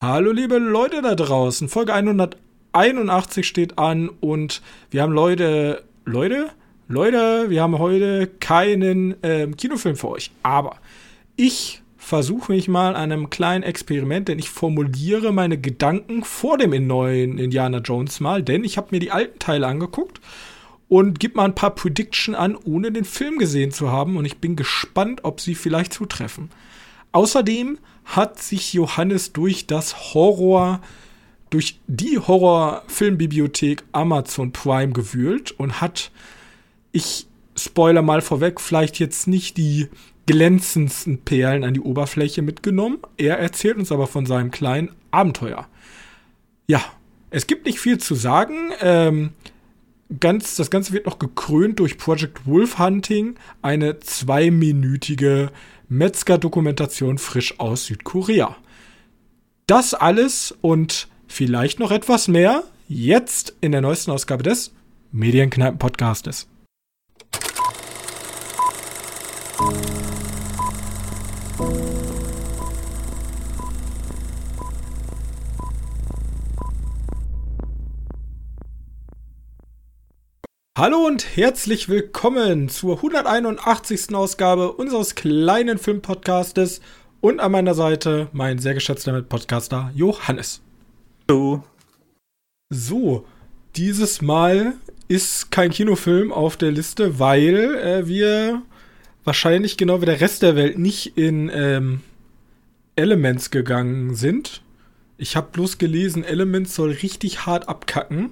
Hallo liebe Leute da draußen, Folge 181 steht an und wir haben Leute, Leute, Leute, wir haben heute keinen ähm, Kinofilm für euch, aber ich versuche mich mal an einem kleinen Experiment, denn ich formuliere meine Gedanken vor dem neuen Indiana Jones mal, denn ich habe mir die alten Teile angeguckt und gebe mal ein paar Prediction an, ohne den Film gesehen zu haben. Und ich bin gespannt, ob sie vielleicht zutreffen. Außerdem hat sich Johannes durch das Horror, durch die Horrorfilmbibliothek Amazon Prime gewühlt und hat, ich spoiler mal vorweg, vielleicht jetzt nicht die glänzendsten Perlen an die Oberfläche mitgenommen. Er erzählt uns aber von seinem kleinen Abenteuer. Ja, es gibt nicht viel zu sagen. Ähm, ganz, das Ganze wird noch gekrönt durch Project Wolf Hunting, eine zweiminütige Metzger-Dokumentation frisch aus Südkorea. Das alles und vielleicht noch etwas mehr jetzt in der neuesten Ausgabe des Medienkneipen-Podcastes. Hallo und herzlich willkommen zur 181. Ausgabe unseres kleinen Filmpodcastes und an meiner Seite mein sehr geschätzter Mitpodcaster Johannes. Hallo. So, dieses Mal ist kein Kinofilm auf der Liste, weil äh, wir wahrscheinlich genau wie der Rest der Welt nicht in ähm, Elements gegangen sind. Ich habe bloß gelesen, Elements soll richtig hart abkacken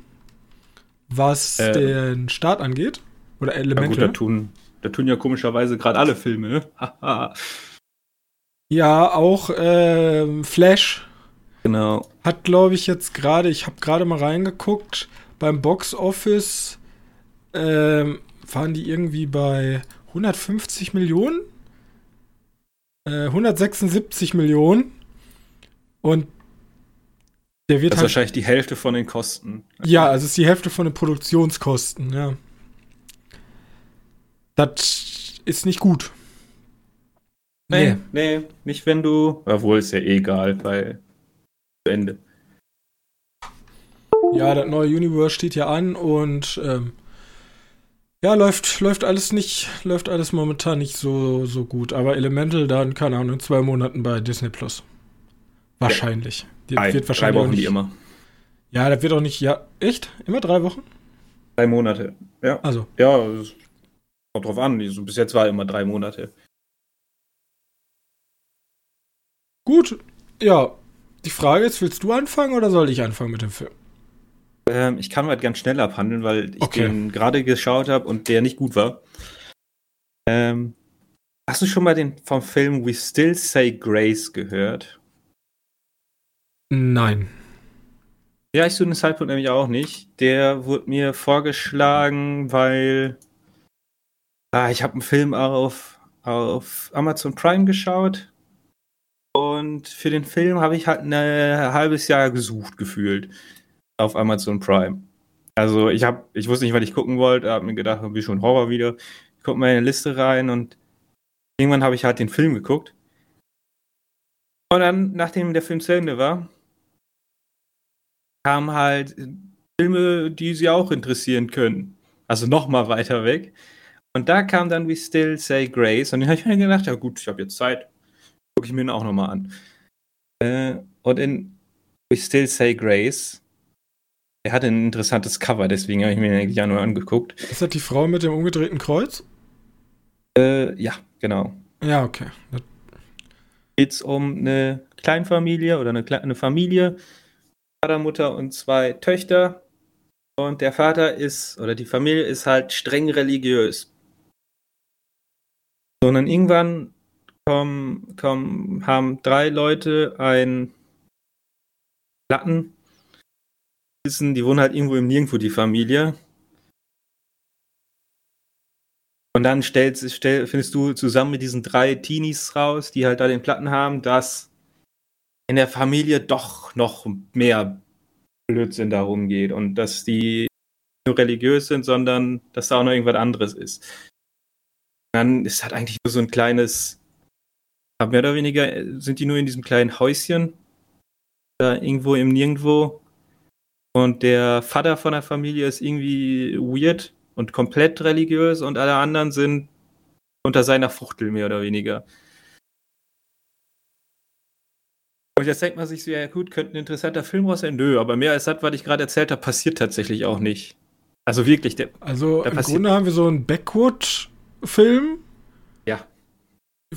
was äh, den Start angeht. Oder Elemente. Ja gut, da tun, da tun ja komischerweise gerade alle Filme, ne? ja, auch äh, Flash. Genau. Hat, glaube ich, jetzt gerade, ich habe gerade mal reingeguckt, beim Box Office ähm, waren die irgendwie bei 150 Millionen? Äh, 176 Millionen. Und der wird das ist halt, wahrscheinlich die Hälfte von den Kosten. Ja, also es ist die Hälfte von den Produktionskosten, ja. Das ist nicht gut. Nee, nee, nee nicht wenn du. Obwohl ist ja eh egal, weil zu Ende. Ja, das neue Universe steht ja an und ähm, ja, läuft, läuft alles nicht, läuft alles momentan nicht so, so gut. Aber Elemental dann, keine Ahnung, in zwei Monaten bei Disney Plus. Wahrscheinlich. Ja. Die drei, wird wahrscheinlich drei Wochen, nicht, wie immer. Ja, das wird auch nicht. Ja, echt? Immer drei Wochen? Drei Monate. Ja. Also. Ja, kommt drauf an. Bis jetzt war immer drei Monate. Gut. Ja. Die Frage ist, willst du anfangen oder soll ich anfangen mit dem Film? Ähm, ich kann halt ganz schnell abhandeln, weil ich okay. den gerade geschaut habe und der nicht gut war. Ähm, hast du schon mal den vom Film We Still Say Grace gehört? Nein. Ja, ich zu dem Zeitpunkt nämlich auch nicht. Der wurde mir vorgeschlagen, weil ah, ich habe einen Film auf, auf Amazon Prime geschaut. Und für den Film habe ich halt ein halbes Jahr gesucht, gefühlt. Auf Amazon Prime. Also ich habe, ich wusste nicht, was ich gucken wollte, habe mir gedacht, wie schon Horror wieder. Ich gucke mal in eine Liste rein und irgendwann habe ich halt den Film geguckt. Und dann, nachdem der Film zu Ende war, kamen halt Filme, die sie auch interessieren können. Also noch mal weiter weg. Und da kam dann We Still Say Grace. Und dann habe ich mir gedacht, ja gut, ich habe jetzt Zeit. Gucke ich mir den auch noch mal an. Äh, und in We Still Say Grace, er hatte ein interessantes Cover, deswegen habe ich mir den eigentlich ja nur angeguckt. Ist das die Frau mit dem umgedrehten Kreuz? Äh, ja, genau. Ja, okay. Geht es um eine Kleinfamilie oder eine, eine Familie, Vater, Mutter und zwei Töchter. Und der Vater ist, oder die Familie ist halt streng religiös. Sondern irgendwann kommen, kommen, haben drei Leute ein Platten. Die wohnen halt irgendwo im Nirgendwo, die Familie. Und dann stellst, stell, findest du zusammen mit diesen drei Teenies raus, die halt da den Platten haben, dass in der Familie doch noch mehr Blödsinn darum geht und dass die nur religiös sind, sondern dass da auch noch irgendwas anderes ist. dann ist halt eigentlich nur so ein kleines, mehr oder weniger sind die nur in diesem kleinen Häuschen da irgendwo im Nirgendwo. Und der Vater von der Familie ist irgendwie weird und komplett religiös und alle anderen sind unter seiner Fuchtel mehr oder weniger. Und jetzt denkt man sich so, ja gut, könnte ein interessanter Film raus sein. Nö, aber mehr als das, was ich gerade erzählt habe, passiert tatsächlich auch nicht. Also wirklich. Der, also im Grunde haben wir so einen Backwood-Film. Ja.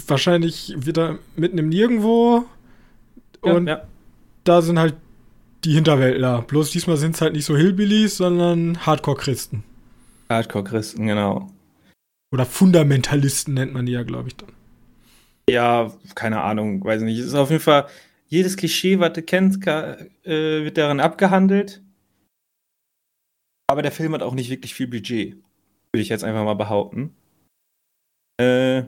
Wahrscheinlich wieder mitten im Nirgendwo. Und ja, ja. da sind halt die Hinterwäldler. Bloß diesmal sind es halt nicht so Hillbillies, sondern Hardcore-Christen. Hardcore-Christen, genau. Oder Fundamentalisten nennt man die ja, glaube ich, dann. Ja, keine Ahnung, weiß nicht. Es ist auf jeden Fall jedes Klischee, was du kennst, äh, wird darin abgehandelt. Aber der Film hat auch nicht wirklich viel Budget. Würde ich jetzt einfach mal behaupten. Äh,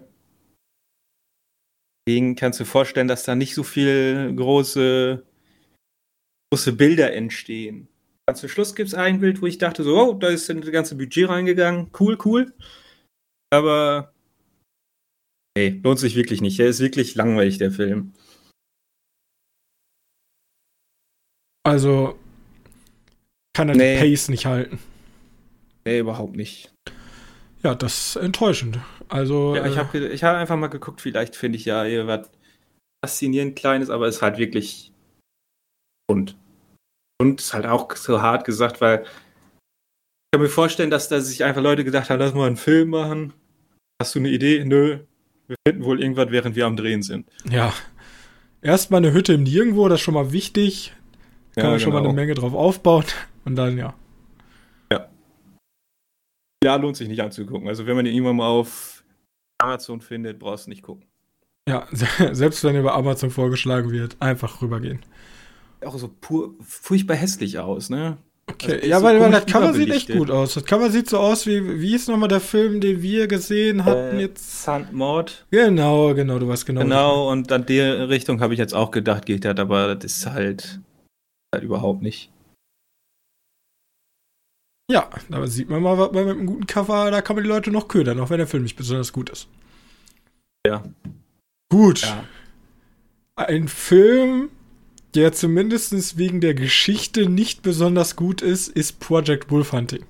deswegen kannst du vorstellen, dass da nicht so viel große, große Bilder entstehen. Ganz zum Schluss gibt es ein Bild, wo ich dachte, so, oh, da ist das ganze Budget reingegangen. Cool, cool. Aber nee, lohnt sich wirklich nicht. Der ist wirklich langweilig, der Film. Also kann er nee. die Pace nicht halten. Nee, überhaupt nicht. Ja, das ist enttäuschend. Also. Ja, ich habe äh, ich hab einfach mal geguckt, vielleicht finde ich ja hier was faszinierend Kleines, aber es ist halt wirklich und. Und ist halt auch so hart gesagt, weil ich kann mir vorstellen, dass da sich einfach Leute gedacht haben, lass mal einen Film machen. Hast du eine Idee? Nö. Wir finden wohl irgendwas, während wir am Drehen sind. Ja. Erstmal eine Hütte im Nirgendwo, das ist schon mal wichtig. Kann ja, man schon mal eine genau. Menge drauf aufbauen und dann ja. Ja. Ja, lohnt sich nicht anzugucken. Also wenn man den irgendwann mal auf Amazon findet, brauchst du nicht gucken. Ja, selbst wenn er über Amazon vorgeschlagen wird, einfach rübergehen. Auch so pur, furchtbar hässlich aus, ne? Okay, also ja, weil, so weil das Cover sieht echt gut aus. Das Cover sieht so aus wie, wie ist nochmal der Film, den wir gesehen hatten äh, jetzt? Sandmord. Genau, genau, du weißt genau. Genau, und an der Richtung habe ich jetzt auch gedacht, geht das, aber das ist halt halt überhaupt nicht. Ja, da sieht man mal, was man mit einem guten Cover, da kann man die Leute noch ködern, auch wenn der Film nicht besonders gut ist. Ja. Gut. Ja. Ein Film, der zumindest wegen der Geschichte nicht besonders gut ist, ist Project Wolfhunting.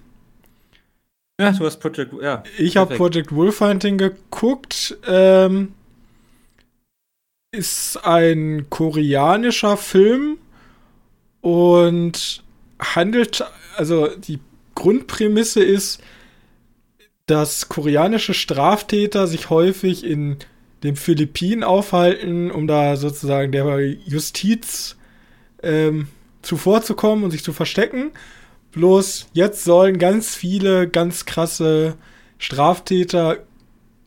Ja, du hast Project, ja. Ich habe Project Wolfhunting geguckt. Ähm, ist ein koreanischer Film und handelt, also die Grundprämisse ist, dass koreanische Straftäter sich häufig in den Philippinen aufhalten, um da sozusagen der Justiz ähm, zuvorzukommen und sich zu verstecken. Bloß jetzt sollen ganz viele ganz krasse Straftäter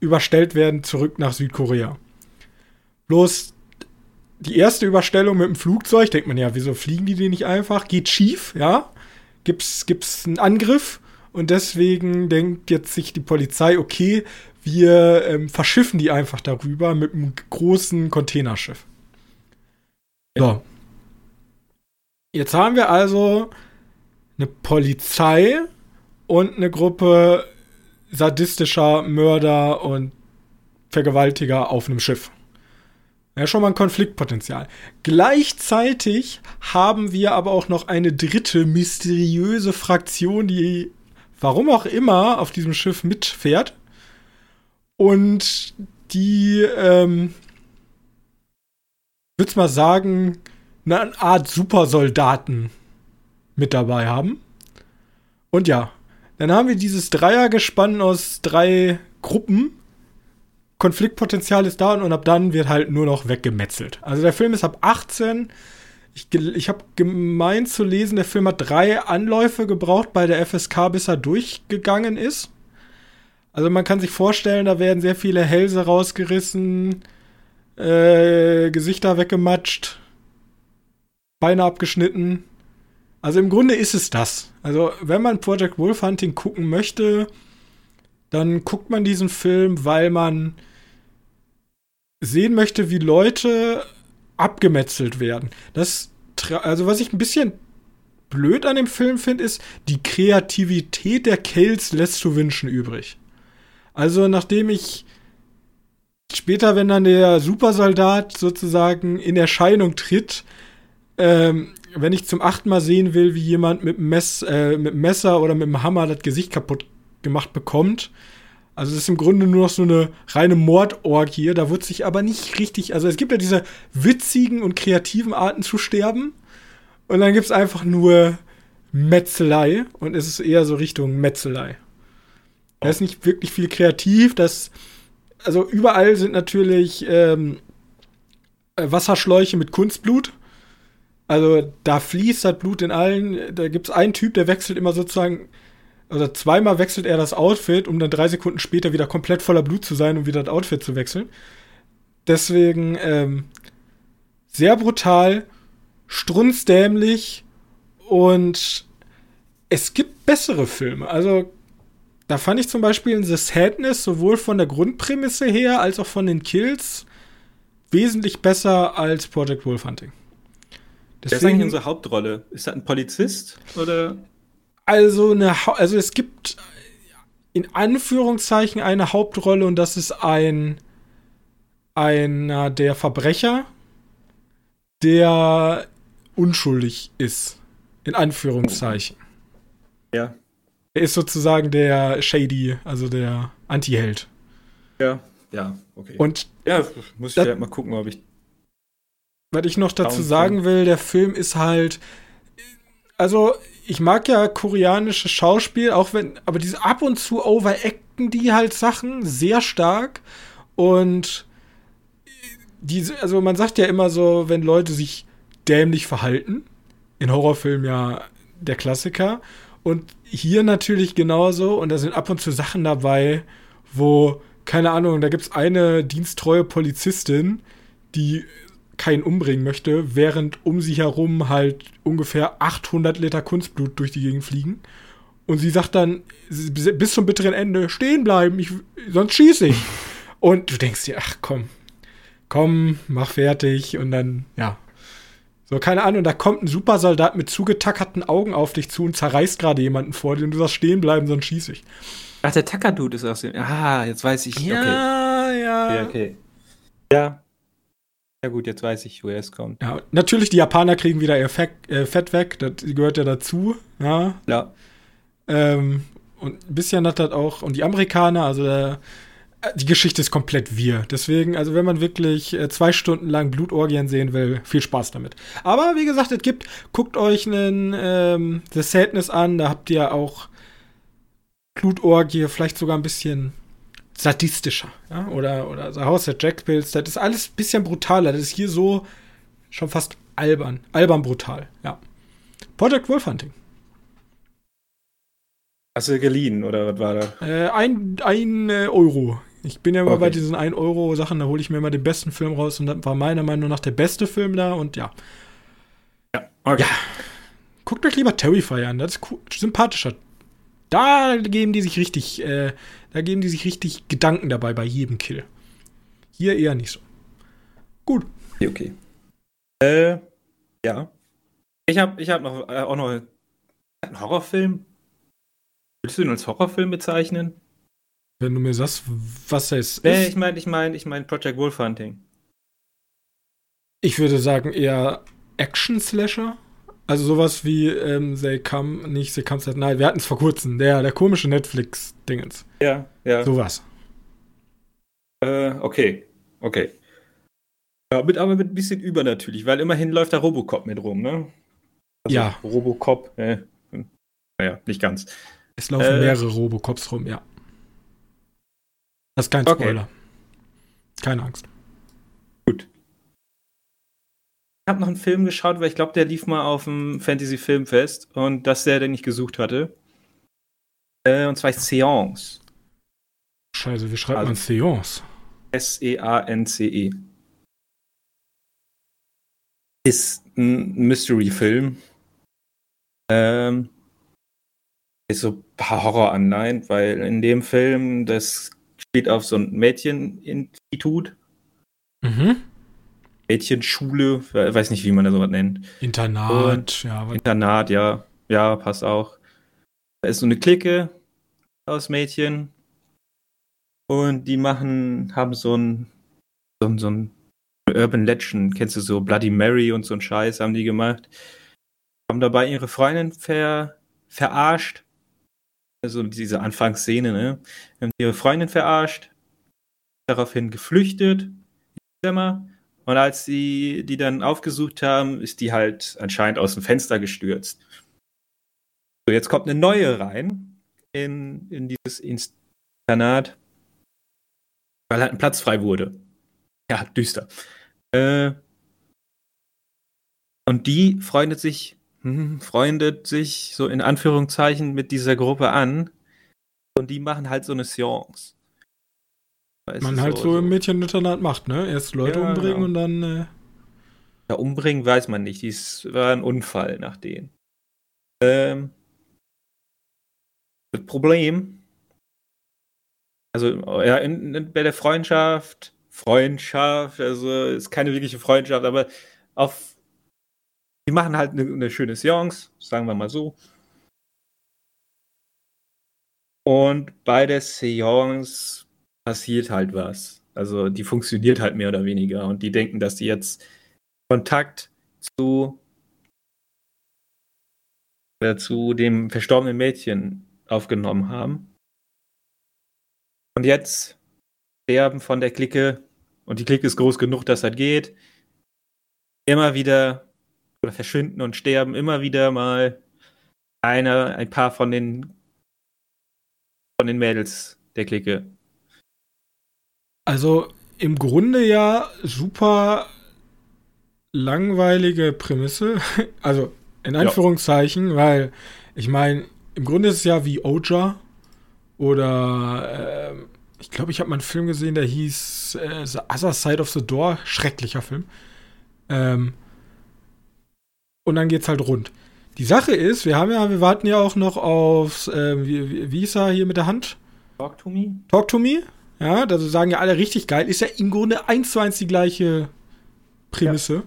überstellt werden zurück nach Südkorea. Bloß die erste Überstellung mit dem Flugzeug, denkt man ja, wieso fliegen die die nicht einfach? Geht schief, ja. Gibt's, gibt's einen Angriff und deswegen denkt jetzt sich die Polizei, okay, wir ähm, verschiffen die einfach darüber mit einem großen Containerschiff. So. Jetzt haben wir also eine Polizei und eine Gruppe sadistischer Mörder und Vergewaltiger auf einem Schiff. Ja, schon mal ein Konfliktpotenzial. Gleichzeitig haben wir aber auch noch eine dritte mysteriöse Fraktion, die warum auch immer auf diesem Schiff mitfährt. Und die, ähm, würd's mal sagen, eine Art Supersoldaten mit dabei haben. Und ja, dann haben wir dieses Dreiergespann aus drei Gruppen, Konfliktpotenzial ist da und ab dann wird halt nur noch weggemetzelt. Also der Film ist ab 18. Ich, ich habe gemeint zu lesen, der Film hat drei Anläufe gebraucht bei der FSK, bis er durchgegangen ist. Also man kann sich vorstellen, da werden sehr viele Hälse rausgerissen, äh, Gesichter weggematscht, Beine abgeschnitten. Also im Grunde ist es das. Also wenn man Project Wolf Hunting gucken möchte, dann guckt man diesen Film, weil man sehen möchte, wie Leute abgemetzelt werden. Das, also was ich ein bisschen blöd an dem Film finde, ist, die Kreativität der Kells lässt zu wünschen übrig. Also nachdem ich später, wenn dann der Supersoldat sozusagen in Erscheinung tritt, ähm, wenn ich zum achten Mal sehen will, wie jemand mit, Mess, äh, Messer oder mit dem Hammer das Gesicht kaputt gemacht bekommt. Also es ist im Grunde nur noch so eine reine Mordorgie. Da wird sich aber nicht richtig. Also es gibt ja diese witzigen und kreativen Arten zu sterben. Und dann gibt es einfach nur Metzelei. Und es ist eher so Richtung Metzelei. Da ist nicht wirklich viel kreativ. Das, also überall sind natürlich ähm, Wasserschläuche mit Kunstblut. Also da fließt das Blut in allen. Da gibt es einen Typ, der wechselt immer sozusagen, oder zweimal wechselt er das Outfit, um dann drei Sekunden später wieder komplett voller Blut zu sein, um wieder das Outfit zu wechseln. Deswegen ähm, sehr brutal, strunzdämlich und es gibt bessere Filme. Also da fand ich zum Beispiel in The Sadness sowohl von der Grundprämisse her als auch von den Kills wesentlich besser als Project Wolf Hunting. Deswegen, Wer ist eigentlich unsere Hauptrolle? Ist das ein Polizist oder? Also eine, also es gibt in Anführungszeichen eine Hauptrolle und das ist ein einer der Verbrecher, der unschuldig ist. In Anführungszeichen. Ja. Er ist sozusagen der Shady, also der Anti-Held. Ja, ja, okay. Und ja, muss ich halt mal gucken, ob ich. Was ich noch dazu sagen will, der Film ist halt. Also, ich mag ja koreanische Schauspiel, auch wenn, aber diese ab und zu overacten die halt Sachen sehr stark. Und diese, also man sagt ja immer so, wenn Leute sich dämlich verhalten, in Horrorfilmen ja der Klassiker. Und hier natürlich genauso. Und da sind ab und zu Sachen dabei, wo, keine Ahnung, da gibt es eine diensttreue Polizistin, die keinen umbringen möchte, während um sie herum halt ungefähr 800 Liter Kunstblut durch die Gegend fliegen. Und sie sagt dann bis zum bitteren Ende stehen bleiben, ich, sonst schieße ich. Und du denkst dir, ach komm, komm, mach fertig und dann, ja. So, keine Ahnung, da kommt ein Supersoldat mit zugetackerten Augen auf dich zu und zerreißt gerade jemanden vor dir und du sagst stehen bleiben, sonst schieße ich. Ach, der Tacker-Dude ist aus dem. Ah, jetzt weiß ich. Ja, okay. ja. Ja, okay. Ja. Ja, gut, jetzt weiß ich, woher es kommt. Ja, natürlich, die Japaner kriegen wieder ihr Fett, äh, Fett weg, das gehört ja dazu. Ja. Ja. Ähm, und ein bisschen hat das auch, und die Amerikaner, also der, die Geschichte ist komplett wir. Deswegen, also wenn man wirklich äh, zwei Stunden lang Blutorgien sehen will, viel Spaß damit. Aber wie gesagt, es gibt, guckt euch einen ähm, The Sadness an, da habt ihr auch Blutorgie, vielleicht sogar ein bisschen sadistischer. Ja? Oder, oder The House of Jack Pills, das ist alles ein bisschen brutaler. Das ist hier so schon fast albern. Albern brutal, ja. Project Wolf Hunting. Hast du geliehen oder was war da? Äh, ein, ein äh, Euro. Ich bin ja immer okay. bei diesen 1-Euro-Sachen, da hole ich mir immer den besten Film raus und das war meiner Meinung nach der beste Film da und ja. Ja, okay. Ja. Guckt euch lieber Terrifier an, das ist cool, sympathischer. Da geben die sich richtig, äh, da geben die sich richtig Gedanken dabei bei jedem Kill. Hier eher nicht so. Gut. Okay. okay. Äh, ja. Ich habe ich hab noch, äh, auch noch einen Horrorfilm. Willst du ihn als Horrorfilm bezeichnen? Wenn du mir sagst, was es ist. Nee, ich meine, ich meine, ich meine Project Wolf Hunting. Ich würde sagen eher Action-Slasher. Also sowas wie ähm, They Come, nicht They Come Set Night. Wir hatten es vor kurzem, der, der komische Netflix-Dingens. Ja, ja. Sowas. Äh, okay, okay. Ja, mit, aber mit ein bisschen übernatürlich, weil immerhin läuft da Robocop mit rum, ne? Also ja. Robocop, äh, naja, nicht ganz. Es laufen äh, mehrere Robocops rum, ja. Das ist kein Spoiler. Okay. Keine Angst. Gut. Ich habe noch einen Film geschaut, weil ich glaube, der lief mal auf dem Fantasy Filmfest und das ist der, den ich gesucht hatte. Äh, und zwar Seance. Scheiße, wie schreibt also, man Seance? S-E-A-N-C-E. -E. Ist ein Mystery-Film. Ähm, ist so ein paar Horror-Anleihen, weil in dem Film das spielt auf so ein Mädcheninstitut. Mhm. Mädchenschule, weiß nicht, wie man das sowas nennt. Internat, Und ja. Internat, ja. Ja, passt auch. Da ist so eine Clique aus Mädchen. Und die machen, haben so ein, so ein, so ein Urban Legend, kennst du so Bloody Mary und so ein Scheiß haben die gemacht. Haben dabei ihre Freundin ver, verarscht. Also diese Anfangsszene, ne? Haben ihre Freundin verarscht, daraufhin geflüchtet, Zimmer. Und als sie die dann aufgesucht haben, ist die halt anscheinend aus dem Fenster gestürzt. So, jetzt kommt eine neue rein in, in dieses Internat, weil halt ein Platz frei wurde. Ja, düster. Äh, und die freundet sich, hm, freundet sich so in Anführungszeichen mit dieser Gruppe an. Und die machen halt so eine Seance. Weißt Man halt so, so im Mädcheninternat macht, ne? Erst Leute ja, umbringen genau. und dann. Äh ja, umbringen weiß man nicht. Dies war ein Unfall nach denen. Ähm, das Problem, also ja, in, in, bei der Freundschaft, Freundschaft, also ist keine wirkliche Freundschaft, aber auf, die machen halt eine, eine schöne Seance, sagen wir mal so. Und bei der Seance passiert halt was. Also die funktioniert halt mehr oder weniger und die denken, dass die jetzt Kontakt zu, zu dem verstorbenen Mädchen aufgenommen haben. Und jetzt sterben von der Clique, und die Clique ist groß genug, dass das geht, immer wieder oder verschwinden und sterben immer wieder mal einer, ein paar von den von den Mädels der Clique. Also im Grunde ja super langweilige Prämisse. Also in Anführungszeichen, ja. weil ich meine, im Grunde ist es ja wie Oja oder äh, ich glaube, ich habe mal einen Film gesehen, der hieß äh, The Other Side of the Door. Schrecklicher Film. Ähm, und dann geht's halt rund. Die Sache ist, wir haben ja, wir warten ja auch noch aufs, äh, wie, wie, wie ist er hier mit der Hand? Talk to me. Talk to me. Ja, da sagen ja alle richtig geil. Ist ja im Grunde eins zu eins die gleiche Prämisse.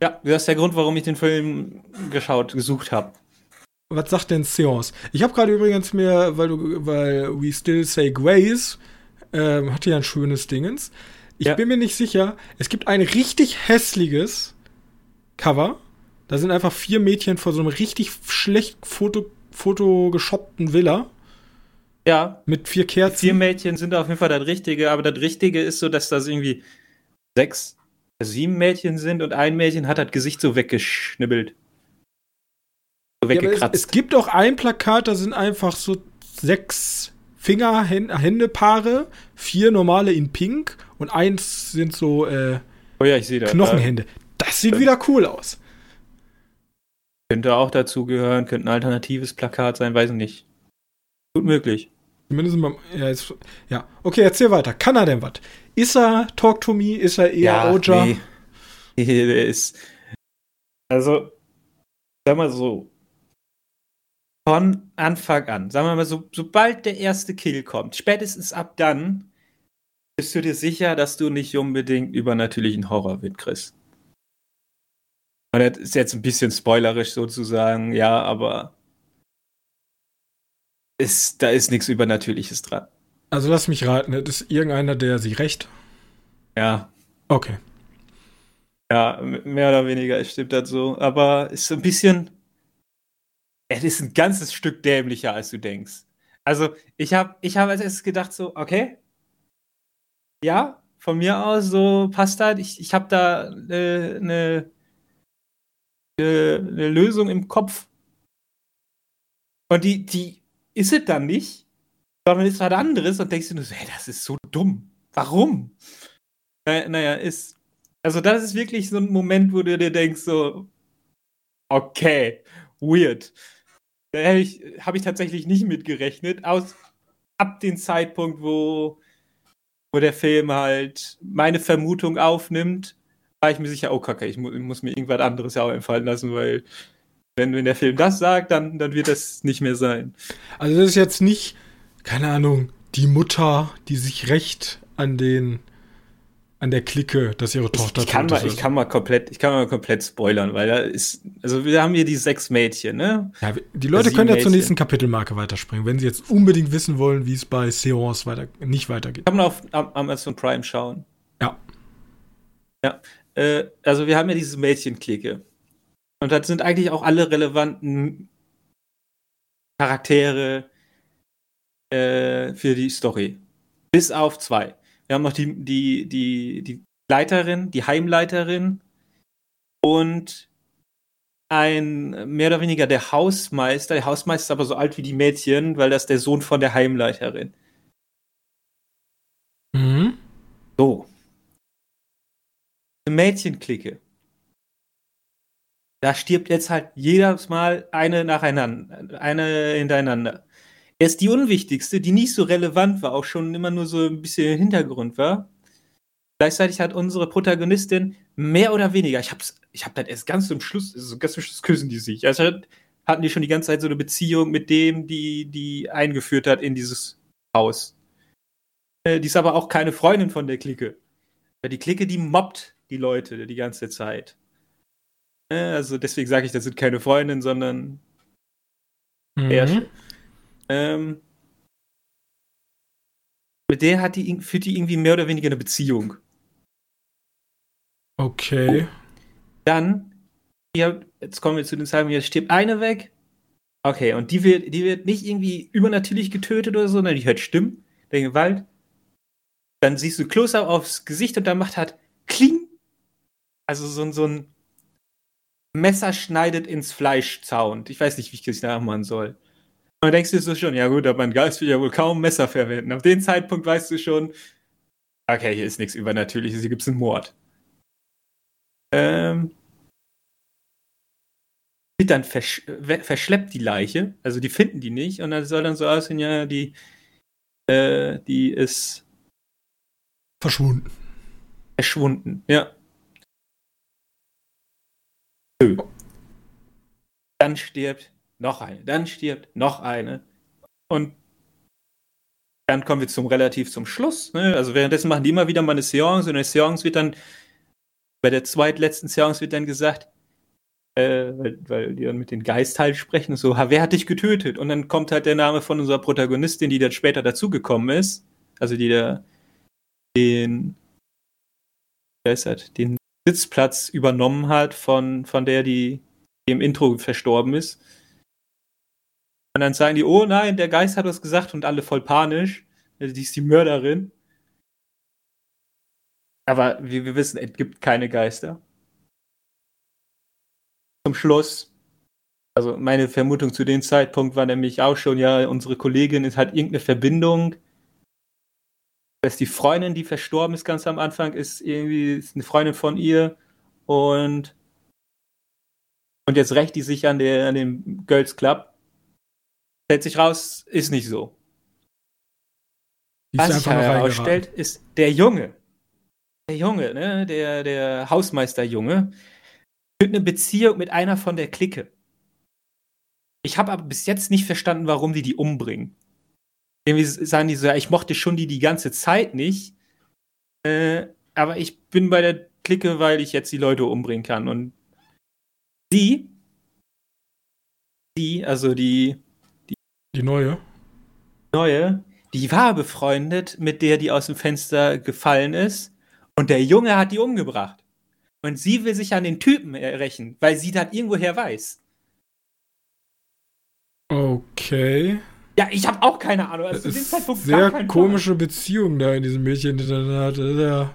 Ja, ja das ist der Grund, warum ich den Film geschaut, gesucht habe. Was sagt denn Seance? Ich habe gerade übrigens mir, weil du, weil We Still Say Grace, ähm, hatte ja ein schönes Dingens. Ich ja. bin mir nicht sicher. Es gibt ein richtig hässliches Cover. Da sind einfach vier Mädchen vor so einem richtig schlecht Foto, fotogeshoppten Villa. Ja. Mit vier Kerzen. vier Mädchen sind auf jeden Fall das Richtige, aber das Richtige ist so, dass das irgendwie sechs, sieben Mädchen sind und ein Mädchen hat das Gesicht so weggeschnibbelt. So weggekratzt. Ja, es, es, gibt auch ein Plakat, da sind einfach so sechs Finger, Händepaare, vier normale in Pink und eins sind so äh, oh ja, ich sehe das. Knochenhände. Das sieht das wieder cool aus. Könnte auch dazu gehören, könnte ein alternatives Plakat sein, weiß ich nicht. Gut möglich. Zumindest mal, ja, ist, ja, okay, erzähl weiter. Kann er denn was? Ist er Talk to Me? Ist er eher ja, Oja? Nee. Der ist. Also, sag mal so. Von Anfang an, sagen wir mal so, sobald der erste Kill kommt, spätestens ab dann, bist du dir sicher, dass du nicht unbedingt übernatürlichen Horror mitkriegst. Und das ist jetzt ein bisschen spoilerisch sozusagen, ja, aber ist, da ist nichts Übernatürliches dran. Also lass mich raten, das ist irgendeiner, der sie recht? Ja. Okay. Ja, mehr oder weniger stimmt das so. Aber ist so ein bisschen. Es ist ein ganzes Stück dämlicher, als du denkst. Also, ich habe ich hab als erstes gedacht, so, okay. Ja, von mir aus, so passt das. Ich, ich habe da eine äh, ne, ne, ne Lösung im Kopf. Und die, die ist es dann nicht, sondern ist was anderes und denkst du nur so, hey, das ist so dumm. Warum? Naja, ist. Also, das ist wirklich so ein Moment, wo du dir denkst, so, okay, weird. Da habe ich, hab ich tatsächlich nicht mitgerechnet. Aus, ab dem Zeitpunkt, wo, wo der Film halt meine Vermutung aufnimmt, war ich mir sicher, oh kacke, ich, mu ich muss mir irgendwas anderes ja auch einfallen lassen, weil wenn, wenn der Film das sagt, dann, dann wird das nicht mehr sein. Also das ist jetzt nicht, keine Ahnung, die Mutter, die sich recht an den an der Clique, dass ihre Tochter ich, ich kann mal, ist. Ich kann mal komplett, ich kann mal komplett spoilern, weil da ist, also wir haben hier die sechs Mädchen, ne? Ja, die Leute können ja Mädchen. zur nächsten Kapitelmarke weiterspringen, wenn sie jetzt unbedingt wissen wollen, wie es bei Seance weiter, nicht weitergeht. Kann man auf Amazon Prime schauen. Ja. Ja, äh, also wir haben ja diese Mädchenklicke. Und das sind eigentlich auch alle relevanten Charaktere äh, für die Story. Bis auf zwei. Wir haben noch die, die, die, die Leiterin, die Heimleiterin und ein mehr oder weniger der Hausmeister. Der Hausmeister ist aber so alt wie die Mädchen, weil das der Sohn von der Heimleiterin. Mhm. So. Eine Mädchenklicke. Da stirbt jetzt halt jedes Mal eine nacheinander, eine hintereinander. Er ist die unwichtigste, die nicht so relevant war, auch schon immer nur so ein bisschen im Hintergrund war. Gleichzeitig hat unsere Protagonistin mehr oder weniger, ich hab's, ich hab das erst ganz zum Schluss, also ganz zum Schluss küssen die sich. Also hatten die schon die ganze Zeit so eine Beziehung mit dem, die, die eingeführt hat in dieses Haus. Äh, die ist aber auch keine Freundin von der Clique. Die Clique, die mobbt die Leute die ganze Zeit. Äh, also deswegen sage ich, das sind keine Freundinnen, sondern Mhm. Ärsche. Ähm, mit der hat die, führt die irgendwie mehr oder weniger eine Beziehung. Okay. Dann, ja, jetzt kommen wir zu den Zeiten, jetzt stirbt eine weg. Okay, und die wird, die wird nicht irgendwie übernatürlich getötet oder so, sondern die hört Stimmen, der Gewalt. Dann siehst du Close-Up aufs Gesicht und dann macht halt Kling. Also so, ein- so ein Messer schneidet ins Fleisch-Sound. Ich weiß nicht, wie ich das nachmachen soll. Und dann denkst du so schon, ja gut, aber mein Geist will ja wohl kaum Messer verwenden. Auf den Zeitpunkt weißt du schon, okay, hier ist nichts Übernatürliches, hier gibt es einen Mord. Ähm, dann versch verschleppt die Leiche, also die finden die nicht und dann soll dann so aussehen, ja, die, äh, die ist Verschwunden. verschwunden, ja. Nö. Dann stirbt noch eine, dann stirbt noch eine und dann kommen wir zum relativ zum Schluss. Ne? Also währenddessen machen die immer wieder mal eine Seance und in der Seance wird dann bei der zweitletzten Seance wird dann gesagt, äh, weil, weil die dann mit den Geist halt sprechen, so, "Ha, wer hat dich getötet? Und dann kommt halt der Name von unserer Protagonistin, die dann später dazugekommen ist, also die da den, wie heißt das, den Sitzplatz übernommen hat von, von der, die, die im Intro verstorben ist. Und dann sagen die, oh nein, der Geist hat was gesagt und alle voll panisch. Also die ist die Mörderin. Aber wie wir wissen, es gibt keine Geister. Zum Schluss, also meine Vermutung zu dem Zeitpunkt war nämlich auch schon, ja, unsere Kollegin ist halt irgendeine Verbindung. Dass die Freundin, die verstorben ist ganz am Anfang, ist irgendwie ist eine Freundin von ihr und und jetzt rächt die sich an, der, an dem Girls Club. Stellt sich raus, ist nicht so. Die Was sich herausstellt, ist der Junge. Der Junge, ne? Der, der Hausmeister-Junge, führt eine Beziehung mit einer von der Clique. Ich habe aber bis jetzt nicht verstanden, warum die die umbringen. Irgendwie sagen die so, ja, ich mochte schon die die ganze Zeit nicht, äh, aber ich bin bei der Clique, weil ich jetzt die Leute umbringen kann. Und sie, die, also die Die neue. neue, die war befreundet mit der, die aus dem Fenster gefallen ist. Und der Junge hat die umgebracht. Und sie will sich an den Typen rächen, weil sie das irgendwoher weiß. Okay. Ja, ich habe auch keine Ahnung. Also zu dem Zeitpunkt sehr komische Beziehung da in diesem Mädchen, die dann hat. Das ist Ja,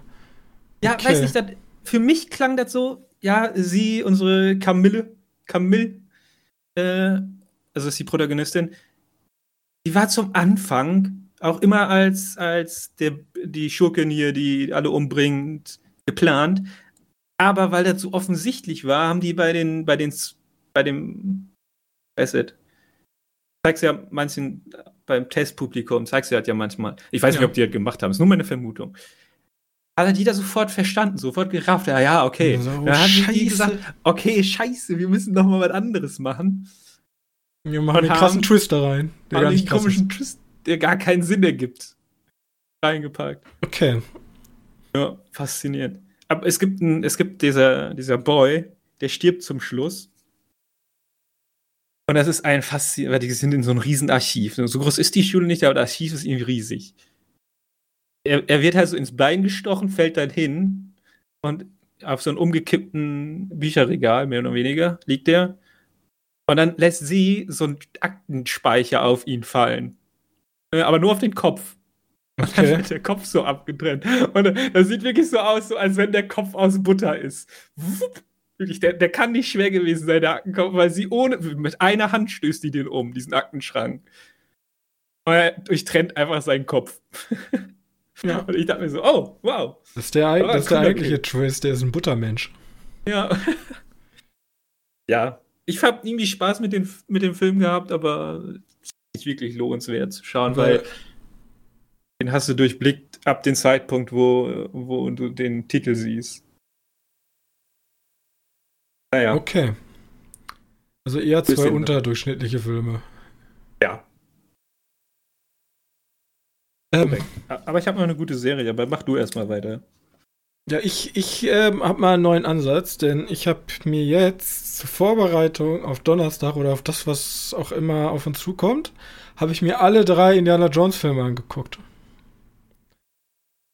Ja, Okay. weiß nicht, das, für mich klang das so, ja, sie, unsere Camille, Camille, äh, also ist die Protagonistin, die war zum Anfang auch immer als, als der, die Schurkin hier, die alle umbringt, geplant. Aber weil das so offensichtlich war, haben die bei den, bei den, bei dem, weiß ich, zeigst ja manchen beim Testpublikum, zeigst du das ja manchmal. Ich weiß Ja. nicht, ob die das gemacht haben, ist nur meine Vermutung. Hat jeder sofort verstanden, sofort gerafft. Ja, ja, okay. So, Dann haben die gesagt, okay, scheiße, wir müssen noch mal was anderes machen. Wir machen Und einen krassen haben- Twist da rein. Der gar nicht krass ist. komischen Twist, der gar keinen Sinn ergibt, reingepackt. Okay. Ja, faszinierend. Aber es gibt, ein, es gibt dieser, dieser Boy, der stirbt zum Schluss. Und das ist ein faszinierend, weil die sind in so einem riesen Archiv. So groß ist die Schule nicht, aber das Archiv ist irgendwie riesig. Er, er wird halt so ins Bein gestochen, fällt dann hin und auf so einem umgekippten Bücherregal, mehr oder weniger, liegt der. Und dann lässt sie so einen Aktenspeicher auf ihn fallen. Äh, aber nur auf den Kopf. Und dann wird der Kopf so abgetrennt. Und das sieht wirklich so aus, so als wenn der Kopf aus Butter ist. Wupp. Wirklich, der, der kann nicht schwer gewesen sein, der Aktenkopf, weil sie ohne, mit einer Hand stößt die den um, diesen Aktenschrank. Und er durchtrennt einfach seinen Kopf. Ja. Und ich dachte mir so, oh, wow. Das ist der, das ist der eigentliche Twist, der ist ein Buttermensch. Ja. ja. Ich habe irgendwie Spaß mit, den, mit dem Film gehabt, aber es ist nicht wirklich lohnenswert zu schauen, weil, weil den hast du durchblickt ab dem Zeitpunkt, wo, wo du den Titel siehst. Naja. Okay. Also eher zwei Bisschen, unterdurchschnittliche Filme. Ja. Ähm, aber ich habe noch eine gute Serie, aber mach du erstmal weiter. Ja, ich, ich ähm, habe mal einen neuen Ansatz, denn ich habe mir jetzt zur Vorbereitung auf Donnerstag oder auf das, was auch immer auf uns zukommt, habe ich mir alle drei Indiana Jones Filme angeguckt.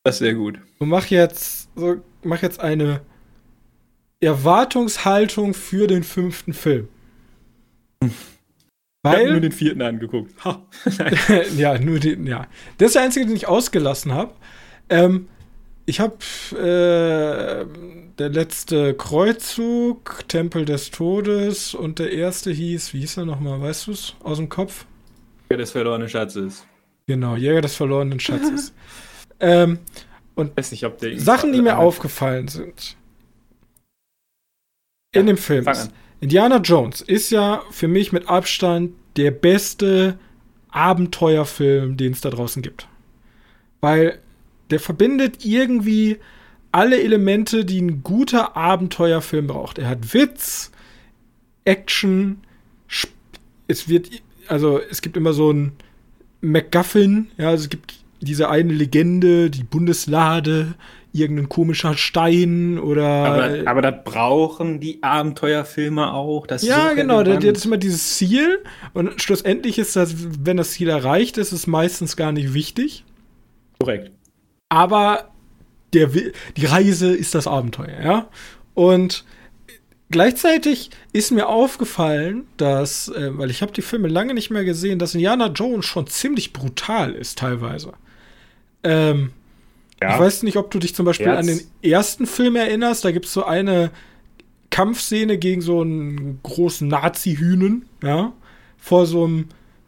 Das ist sehr gut. Und mach jetzt, so, mach jetzt eine Erwartungshaltung für den fünften Film. Weil, ich habe nur den vierten angeguckt. ja, nur den, ja. Das ist der einzige, den ich ausgelassen habe. Ähm, ich habe äh, der letzte Kreuzzug, Tempel des Todes und der erste hieß, wie hieß er nochmal, weißt du es aus dem Kopf? Jäger des verlorenen Schatzes. Genau, Jäger des verlorenen Schatzes. ähm, und weiß nicht, ob der Sachen, die mir aufgefallen sind in dem Film. Indiana Jones ist ja für mich mit Abstand der beste Abenteuerfilm, den es da draußen gibt. Weil der verbindet irgendwie alle Elemente, die ein guter Abenteuerfilm braucht. Er hat Witz, Action, es wird, also es gibt immer so ein MacGuffin, ja, also es gibt diese eine Legende, die Bundeslade, irgendein komischer Stein oder. Aber, aber das brauchen die Abenteuerfilme auch. Das ja, genau. Das ist immer dieses Ziel. Und schlussendlich ist das, wenn das Ziel erreicht ist, ist meistens gar nicht wichtig. Korrekt. Aber der, die Reise ist das Abenteuer, ja. Und gleichzeitig ist mir aufgefallen, dass, äh, weil ich habe die Filme lange nicht mehr gesehen, dass Indiana Jones schon ziemlich brutal ist teilweise. Ähm, ja. Ich weiß nicht, ob du dich zum Beispiel Herz. an den ersten Film erinnerst. Da gibt es so eine Kampfszene gegen so einen großen Nazi-Hühnen, ja, vor so einem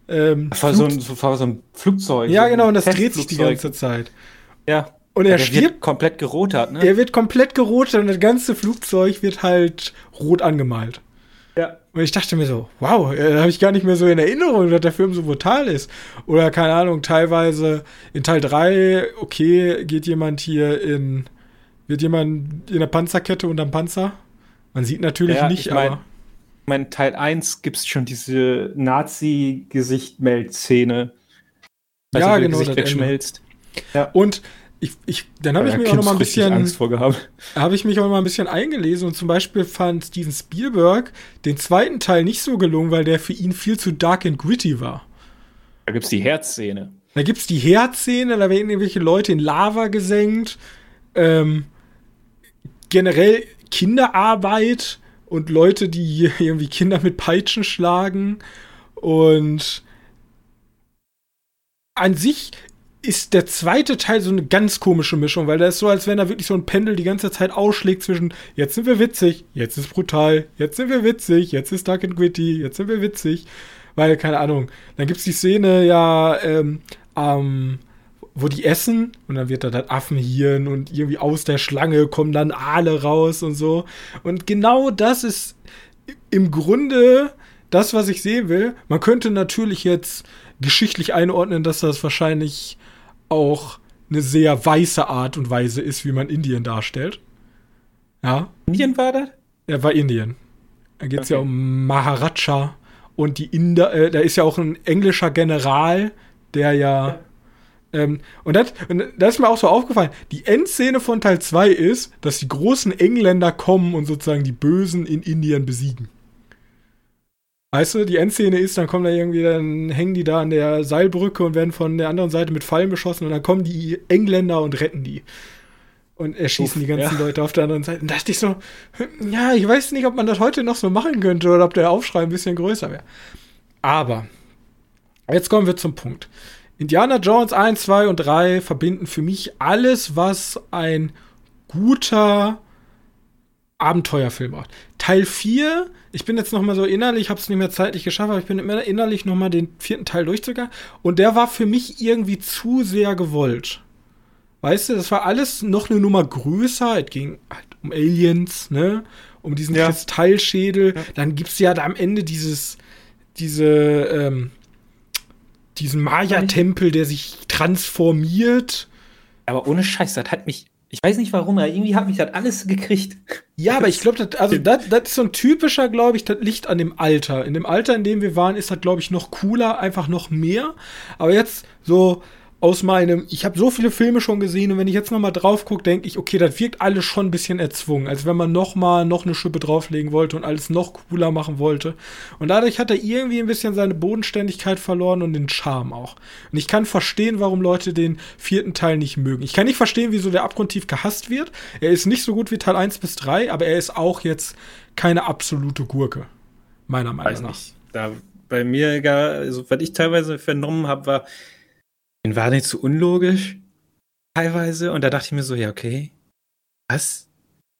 ähm, vor, so ein, vor so einem Flugzeug. Ja, genau, und das dreht sich die ganze Zeit. Ja. Und er stirbt. Wird komplett gerotert, ne? Er wird komplett gerotert und das ganze Flugzeug wird halt rot angemalt. Ja. Und ich dachte mir so, wow, äh, da habe ich gar nicht mehr so in Erinnerung, dass der Film so brutal ist. Oder keine Ahnung, teilweise in Teil 3, okay, geht jemand hier in, wird jemand in der Panzerkette unterm Panzer? Man sieht natürlich ja, nicht, ich mein, aber. Ich meine, Teil 1 gibt es schon diese Nazi-Gesicht-Meld-Szene. Also ja, genau. Gesicht wegschmelzt. Ja. Und ich, ich, dann habe ich mich auch noch mal ein bisschen Angst vor gehabt. Habe ich mich auch mal ein bisschen eingelesen und zum Beispiel fand Steven Spielberg den zweiten Teil nicht so gelungen, weil der für ihn viel zu dark and gritty war. Da gibt's die Herzszene. Da gibt's die Herzszene, da werden irgendwelche Leute in Lava gesenkt. Ähm, generell Kinderarbeit und Leute, die irgendwie Kinder mit Peitschen schlagen und an sich ist der zweite Teil so eine ganz komische Mischung, weil da ist so, als wenn da wirklich so ein Pendel die ganze Zeit ausschlägt zwischen jetzt sind wir witzig, jetzt ist brutal, jetzt sind wir witzig, jetzt ist Dark and Gritty, jetzt sind wir witzig. Weil, keine Ahnung, dann gibt's die Szene ja, ähm, ähm, wo die essen und dann wird da das Affenhirn und irgendwie aus der Schlange kommen dann Aale raus und so. Und genau das ist im Grunde das, was ich sehen will. Man könnte natürlich jetzt geschichtlich einordnen, dass das wahrscheinlich auch eine sehr weiße Art und Weise ist, wie man Indien darstellt. Ja. Indien war das? Er war Indien. Da geht es okay. ja um Maharaja und die Inder, äh, da ist ja auch ein englischer General, der ja. ja. Ähm, und, das, und das ist mir auch so aufgefallen. Die Endszene von Teil 2 ist, dass die großen Engländer kommen und sozusagen die Bösen in Indien besiegen. Weißt du, die Endszene ist, dann kommen da irgendwie, dann hängen die da an der Seilbrücke und werden von der anderen Seite mit Pfeilen beschossen und dann kommen die Engländer und retten die. Und erschießen Uff, die ganzen ja. Leute auf der anderen Seite. Und da dachte ich so, ja, ich weiß nicht, ob man das heute noch so machen könnte oder ob der Aufschrei ein bisschen größer wäre. Aber, jetzt kommen wir zum Punkt. Indiana Jones 1, 2 und 3 verbinden für mich alles, was ein guter Abenteuerfilm macht. Teil 4, ich bin jetzt noch mal so innerlich, habe es nicht mehr zeitlich geschafft, aber ich bin immer innerlich noch mal den vierten Teil durchgegangen und der war für mich irgendwie zu sehr gewollt. Weißt du, das war alles noch eine Nummer größer. Es ging halt um Aliens, ne? Um diesen ja. Kristallschädel. Ja. Dann gibt's ja da am Ende dieses, diese, ähm, diesen Maya-Tempel, der sich transformiert. Aber ohne Scheiß, das hat mich ich weiß nicht warum, aber irgendwie hat mich das alles gekriegt. Ja, aber ich glaube, also das, das ist so ein typischer, glaube ich, das liegt an dem Alter. In dem Alter, in dem wir waren, ist das, glaube ich, noch cooler, einfach noch mehr. Aber jetzt so aus meinem, ich habe so viele Filme schon gesehen und wenn ich jetzt noch mal drauf gucke, denke ich, okay, das wirkt alles schon ein bisschen erzwungen, als wenn man noch mal noch eine Schippe drauflegen wollte und alles noch cooler machen wollte. Und dadurch hat er irgendwie ein bisschen seine Bodenständigkeit verloren und den Charme auch. Und ich kann verstehen, warum Leute den vierten Teil nicht mögen. Ich kann nicht verstehen, wieso der abgrundtief gehasst wird. Er ist nicht so gut wie Teil 1 bis 3, aber er ist auch jetzt keine absolute Gurke. Meiner Meinung Weiß nach. Nicht. Da bei mir, also, was ich teilweise vernommen habe, war, den war nicht so unlogisch, teilweise. Und da dachte ich mir so, ja, okay. Was?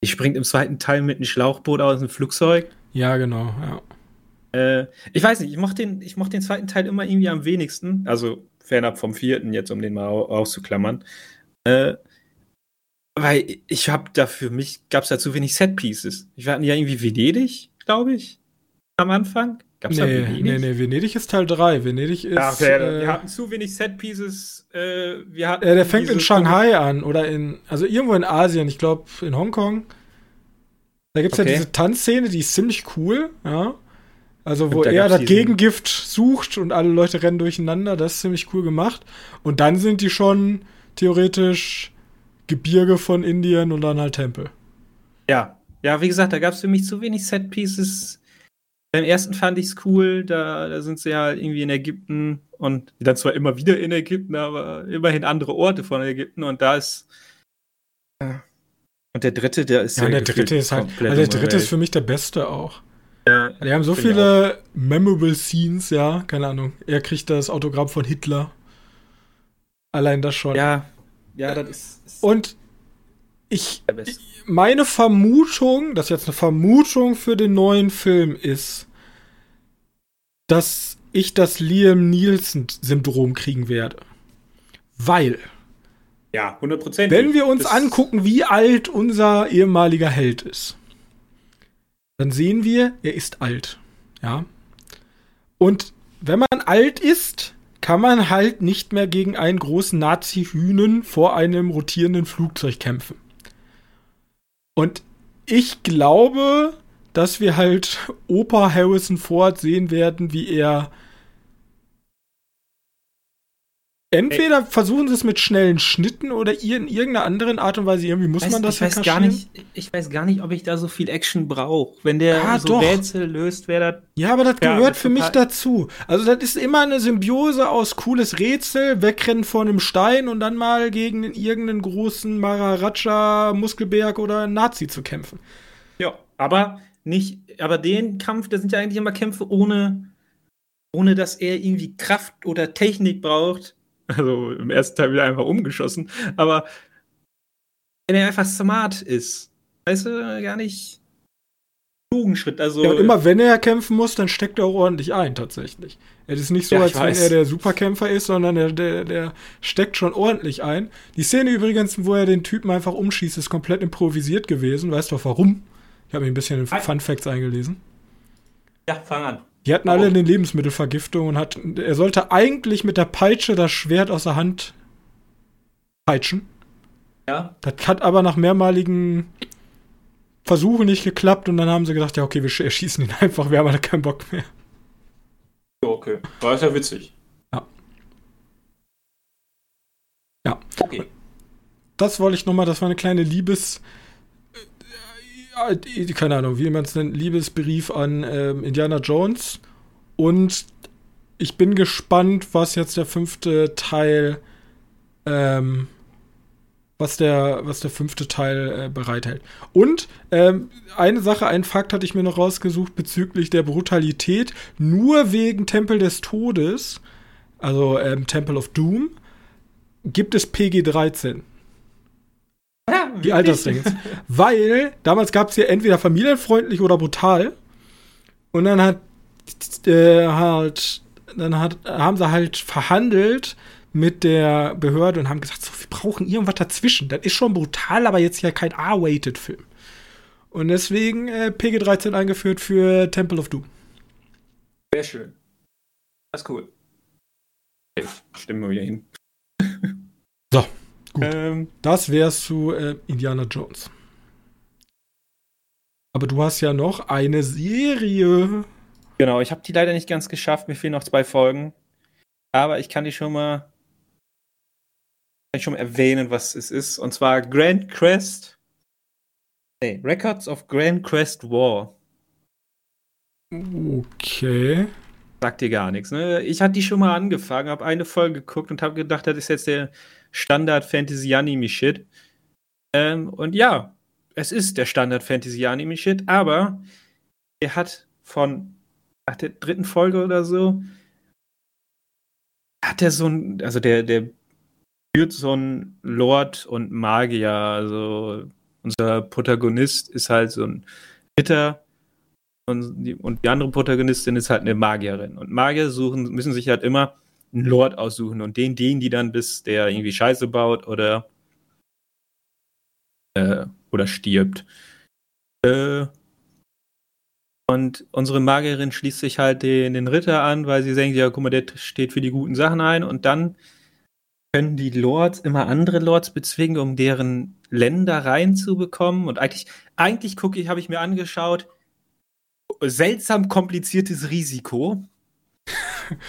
Die springt im zweiten Teil mit einem Schlauchboot aus dem Flugzeug. Ja, genau, ja. Äh, ich weiß nicht, ich mochte den, ich mochte den zweiten Teil immer irgendwie am wenigsten. Also fernab vom vierten, jetzt um den mal auszuklammern. Äh, weil ich habe da für mich, gab es da zu wenig Set-Pieces. Ich war ja irgendwie Venedig, glaube ich, am Anfang. Gab's nee, da Venedig? Nee, nee, Venedig ist Teil 3. Venedig ist. Ja, okay, äh, wir hatten zu wenig Set-Pieces. Äh, wir hatten äh, der fängt in Shanghai an oder in, also irgendwo in Asien, ich glaube in Hongkong. Da gibt es okay. ja diese Tanzszene, die ist ziemlich cool, ja. Also, wo er das Gegengift sucht und alle Leute rennen durcheinander, das ist ziemlich cool gemacht. Und dann sind die schon theoretisch Gebirge von Indien und dann halt Tempel. Ja, ja, wie gesagt, da gab es für mich zu wenig Set-Pieces beim ersten fand ich es cool, da, da sind sie ja irgendwie in Ägypten und dann zwar immer wieder in Ägypten, aber immerhin andere Orte von Ägypten und da ist. Und der dritte, der ist ja. Ja, der dritte ist halt. Also der dritte ist für mich der beste auch. Ja, die haben so viele memorable Scenes, ja, keine Ahnung. Er kriegt das Autogramm von Hitler. Allein das schon. Ja, ja, das ist. ist und ich, meine Vermutung, das ist jetzt eine Vermutung für den neuen Film ist, dass ich das Liam Nielsen-Syndrom kriegen werde. Weil. Ja, 100%. Wenn wir uns angucken, wie alt unser ehemaliger Held ist, dann sehen wir, er ist alt. Ja. Und wenn man alt ist, kann man halt nicht mehr gegen einen großen Nazi-Hühnen vor einem rotierenden Flugzeug kämpfen. Und ich glaube, dass wir halt Opa Harrison Ford sehen werden, wie er Entweder versuchen sie es mit schnellen Schnitten oder in irgendeiner anderen Art und Weise. Irgendwie muss weiß, man das ich weiß gar nicht. Ich weiß gar nicht, ob ich da so viel Action brauche. Wenn der ah, so doch. Rätsel löst, wäre das. Ja, aber das ja, gehört für mich dazu. Also, das ist immer eine Symbiose aus cooles Rätsel, wegrennen vor einem Stein und dann mal gegen irgendeinen großen Maharaja, Muskelberg oder Nazi zu kämpfen. Ja, aber nicht. Aber den Kampf, das sind ja eigentlich immer Kämpfe ohne, ohne dass er irgendwie Kraft oder Technik braucht also im ersten Teil wieder einfach umgeschossen. Aber wenn er einfach smart ist, weißt du, gar nicht klugen Schritt. Also ja, und immer wenn er kämpfen muss, dann steckt er auch ordentlich ein, tatsächlich. Es ist nicht so, ja, als wenn er der Superkämpfer ist, sondern der, der, der steckt schon ordentlich ein. Die Szene übrigens, wo er den Typen einfach umschießt, ist komplett improvisiert gewesen. Weißt du warum? Ich habe mir ein bisschen in Fun Facts eingelesen. Ja, fang an. Die hatten alle eine Lebensmittelvergiftung und hat, er sollte eigentlich mit der Peitsche das Schwert aus der Hand peitschen. Ja. Das hat aber nach mehrmaligen Versuchen nicht geklappt und dann haben sie gedacht, ja, okay, wir erschießen ihn einfach, wir haben alle keinen Bock mehr. Okay, war ist ja witzig. Ja. Ja. Okay. Das wollte ich nochmal, das war eine kleine Liebes- keine Ahnung, wie man es nennt, Liebesbrief an ähm, Indiana Jones. Und ich bin gespannt, was jetzt der fünfte Teil ähm, was der, was der fünfte Teil äh, bereithält. Und ähm, eine Sache, ein Fakt hatte ich mir noch rausgesucht bezüglich der Brutalität. Nur wegen Tempel des Todes, also ähm, Temple of Doom, gibt es PG 13. Ja, die Altersdinge. Weil damals gab es ja entweder familienfreundlich oder brutal. Und dann hat äh, halt, dann hat, haben sie halt verhandelt mit der Behörde und haben gesagt, so, wir brauchen irgendwas dazwischen. Das ist schon brutal, aber jetzt ja kein R-Rated-Film. Und deswegen äh, PG-13 eingeführt für Temple of Doom. Sehr schön. Das ist cool. Stimmen wir wieder hin. so. Ähm, das wär's zu äh, Indiana Jones. Aber du hast ja noch eine Serie. Genau, ich habe die leider nicht ganz geschafft. Mir fehlen noch zwei Folgen. Aber ich kann die schon mal ich schon erwähnen, was es ist. Und zwar Grand Crest. Nee, Records of Grand Crest War. Okay. Sagt dir gar nichts, ne? Ich hatte die schon mal angefangen, habe eine Folge geguckt und habe gedacht, das ist jetzt der Standard-Fantasy-Anime-Shit. Ähm, und ja, es ist der Standard-Fantasy-Anime-Shit, aber er hat von nach der dritten Folge oder so hat er so ein, also der, der führt so ein Lord und Magier. Also unser Protagonist ist halt so ein Ritter und die, und die andere Protagonistin ist halt eine Magierin. Und Magier suchen, müssen sich halt immer einen Lord aussuchen und den dienen die dann, bis der irgendwie Scheiße baut oder, äh, oder stirbt. Äh, und unsere Magierin schließt sich halt den, den Ritter an, weil sie denkt, ja, guck mal, der steht für die guten Sachen ein. Und dann können die Lords immer andere Lords bezwingen, um deren Länder reinzubekommen. Und eigentlich, eigentlich gucke ich, habe ich mir angeschaut, seltsam kompliziertes Risiko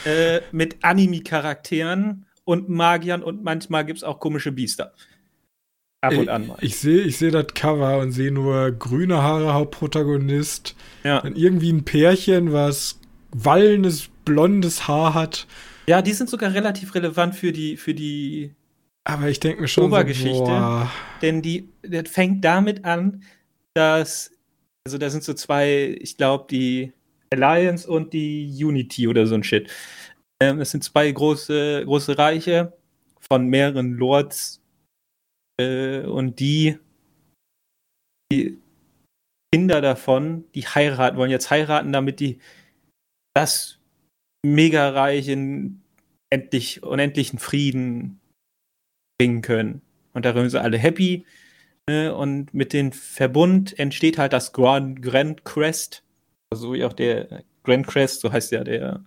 äh, mit Anime-Charakteren und Magiern und manchmal gibt es auch komische Biester. Ab und an mal. Ich, ich sehe ich seh das Cover und sehe nur grüne Haare, Hauptprotagonist. Ja. Dann irgendwie ein Pärchen, was wallendes, blondes Haar hat ja, die sind sogar relativ relevant für die, für die aber ich denke mir schon Obergeschichte. So, denn die, das fängt damit an, dass, also da sind so zwei, ich glaube, die Alliance und die Unity oder so ein Shit. Ähm, das sind zwei große, große Reiche von mehreren Lords äh, und die, die Kinder davon, die heiraten, wollen jetzt heiraten, damit die das mega reich in endlich, unendlichen Frieden bringen können. Und darin sind alle happy. Ne? Und mit dem Verbund entsteht halt das Grand, Grand Crest. Also wie auch der Grand Crest, so heißt ja der,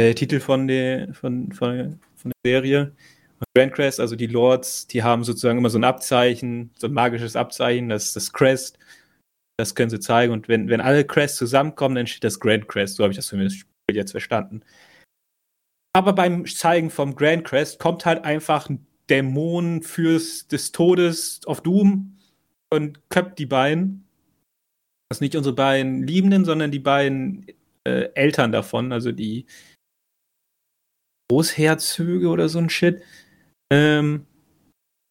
der Titel von der, von, von, von der Serie. Und Grand Crest, also die Lords, die haben sozusagen immer so ein Abzeichen, so ein magisches Abzeichen, das ist das Crest. Das können sie zeigen. Und wenn, wenn alle Crests zusammenkommen, dann entsteht das Grand Crest. So habe ich das zumindest jetzt verstanden. Aber beim Zeigen vom Grand Crest kommt halt einfach ein Dämon fürs des Todes auf Doom und köpft die beiden. Sind nicht unsere beiden Liebenden, sondern die beiden äh, Eltern davon, also die Großherzöge oder so ein Shit. Ähm,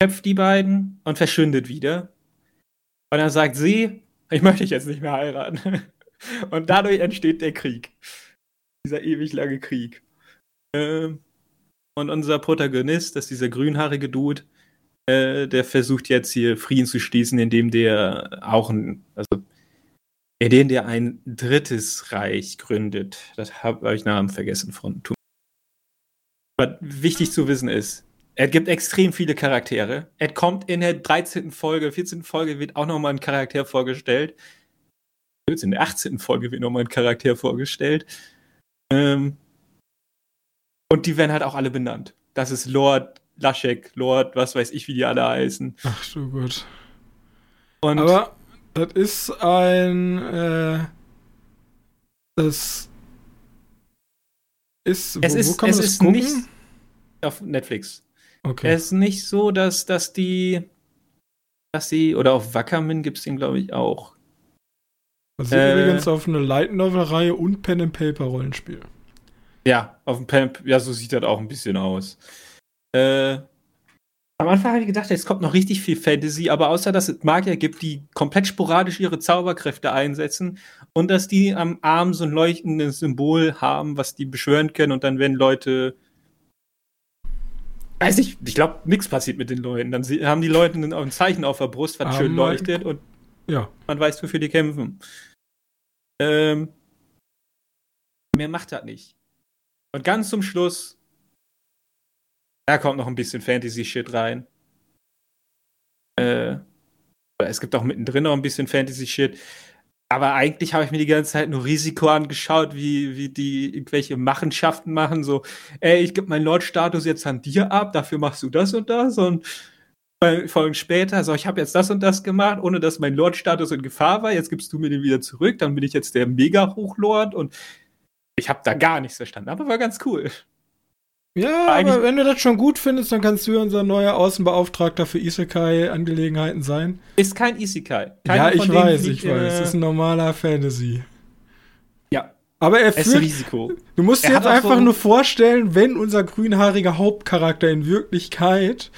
köpft die beiden und verschwindet wieder. Und dann sagt sie, ich möchte dich jetzt nicht mehr heiraten. und dadurch entsteht der Krieg dieser ewig lange Krieg. Ähm, und unser Protagonist, das ist dieser grünhaarige Dude, äh, der versucht jetzt hier Frieden zu schließen, indem der auch ein, also indem der ein drittes Reich gründet. Das habe hab ich Namen vergessen von. Was wichtig zu wissen ist, er gibt extrem viele Charaktere. Er kommt in der 13. Folge, 14. Folge wird auch nochmal ein Charakter vorgestellt. In der 18. Folge wird nochmal ein Charakter vorgestellt. Ähm, und die werden halt auch alle benannt. Das ist Lord Laschek, Lord, was weiß ich, wie die alle heißen. Ach so gut. Und Aber das ist ein äh, das ist es wo, ist, wo kann man es das ist gucken? nicht auf Netflix. Okay. Es ist nicht so, dass, dass die dass sie oder auf Wackermin gibt es den glaube ich auch. Das ist äh, übrigens auf eine Light Novel Reihe und Pen and Paper Rollenspiel. Ja, auf dem Pen ja, so sieht das auch ein bisschen aus. Äh, Am Anfang habe ich gedacht, es kommt noch richtig viel Fantasy, aber außer dass es Magier gibt, die komplett sporadisch ihre Zauberkräfte einsetzen und dass die am Arm so ein leuchtendes Symbol haben, was die beschwören können und dann werden Leute. Weiß ich, ich glaube, nichts passiert mit den Leuten. Dann haben die Leute ein Zeichen auf der Brust, was um, schön leuchtet und ja. man weiß, wofür die kämpfen. Ähm, mehr macht das nicht. Und ganz zum Schluss da kommt noch ein bisschen Fantasy-Shit rein. Äh, es gibt auch mittendrin noch ein bisschen Fantasy-Shit. Aber eigentlich habe ich mir die ganze Zeit nur Risiko angeschaut, wie, wie die irgendwelche Machenschaften machen. So, ey, ich gebe meinen Lord-Status jetzt an dir ab, dafür machst du das und das. Und Folgen später, so, ich habe jetzt das und das gemacht, ohne dass mein Lord-Status in Gefahr war. Jetzt gibst du mir den wieder zurück, dann bin ich jetzt der Mega-Hochlord. Und ich habe da gar nichts verstanden. Aber war ganz cool. Ja, aber wenn du das schon gut findest, dann kannst du unser neuer Außenbeauftragter für Isekai-Angelegenheiten sein. Ist kein Isekai. Keiner ja, ich weiß, ich äh, weiß. Es ist ein normaler Fantasy. Ja. Aber er führt, Risiko. Du musst dir jetzt einfach so nur vorstellen, wenn unser grünhaariger Hauptcharakter in Wirklichkeit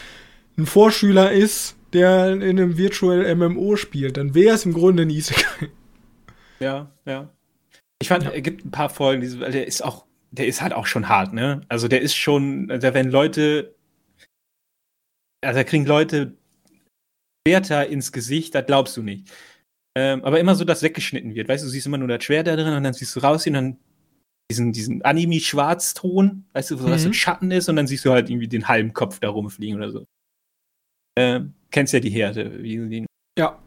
ein Vorschüler ist, der in einem Virtual MMO spielt, dann wäre es im Grunde ein Isekai. Ja, ja. Ich fand, ja. er gibt ein paar Folgen, der ist auch der ist halt auch schon hart, ne? Also der ist schon, da werden Leute, also da kriegen Leute Schwerter ins Gesicht, das glaubst du nicht. Ähm, aber immer so, dass weggeschnitten wird. Weißt du, du siehst immer nur das Schwert da drin und dann siehst du raus und dann diesen, diesen Anime-Schwarzton, weißt du, wo mhm. was ein Schatten ist und dann siehst du halt irgendwie den halben Kopf da rumfliegen oder so. Ähm, kennst ja die Härte, wie sie den. Ja.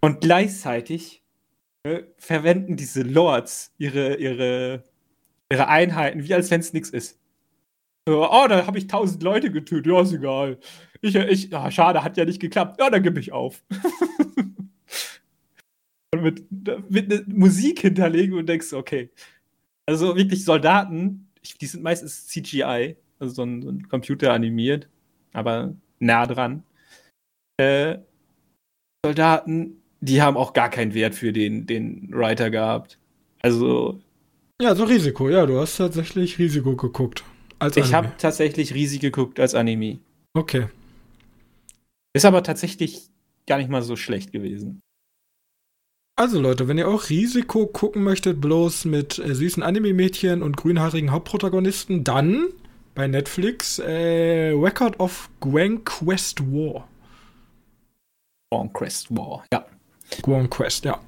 Und gleichzeitig äh, verwenden diese Lords ihre, ihre ihre Einheiten, wie als wenn es nichts ist. Oh, da habe ich tausend Leute getötet. Ja, ist egal. Ich, ich, oh, schade, hat ja nicht geklappt. Ja, dann gebe ich auf. und mit, mit ne Musik hinterlegen und denkst, okay. Also wirklich Soldaten, die sind meistens CGI, also so ein, so ein Computer animiert, aber nah dran. Äh, Soldaten, die haben auch gar keinen Wert für den, den Writer gehabt. Also ja, so Risiko, ja, du hast tatsächlich Risiko geguckt. Als ich habe tatsächlich Risiko geguckt als Anime. Okay. Ist aber tatsächlich gar nicht mal so schlecht gewesen. Also Leute, wenn ihr auch Risiko gucken möchtet, bloß mit äh, süßen Anime-Mädchen und grünhaarigen Hauptprotagonisten, dann bei Netflix äh, Record of Grand Quest War. Grand Quest War, ja. Grand Quest, ja.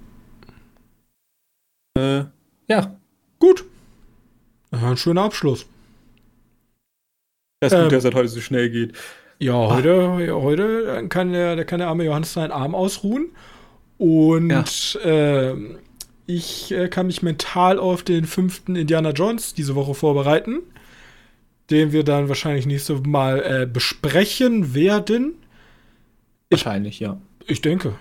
Äh, ja, Gut. Ein schöner Abschluss. Das ist gut, ähm, dass das heute so schnell geht. Ja, heute, ja, heute kann der, der kann der arme Johannes seinen Arm ausruhen. Und ja. äh, ich äh, kann mich mental auf den fünften Indiana Jones diese Woche vorbereiten, den wir dann wahrscheinlich nächste Mal äh, besprechen werden. Wahrscheinlich, ja. Ich denke.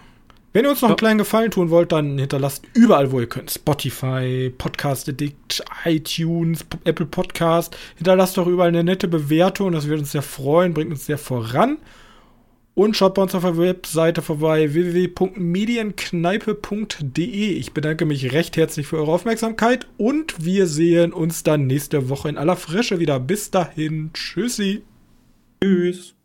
Wenn ihr uns noch einen kleinen Gefallen tun wollt, dann hinterlasst überall, wo ihr könnt. Spotify, Podcast Addict, iTunes, Apple Podcast. Hinterlasst doch überall eine nette Bewertung. Das wird uns sehr freuen, bringt uns sehr voran. Und schaut bei uns auf der Webseite vorbei www.medienkneipe.de. Ich bedanke mich recht herzlich für eure Aufmerksamkeit und wir sehen uns dann nächste Woche in aller Frische wieder. Bis dahin. Tschüssi. Tschüss.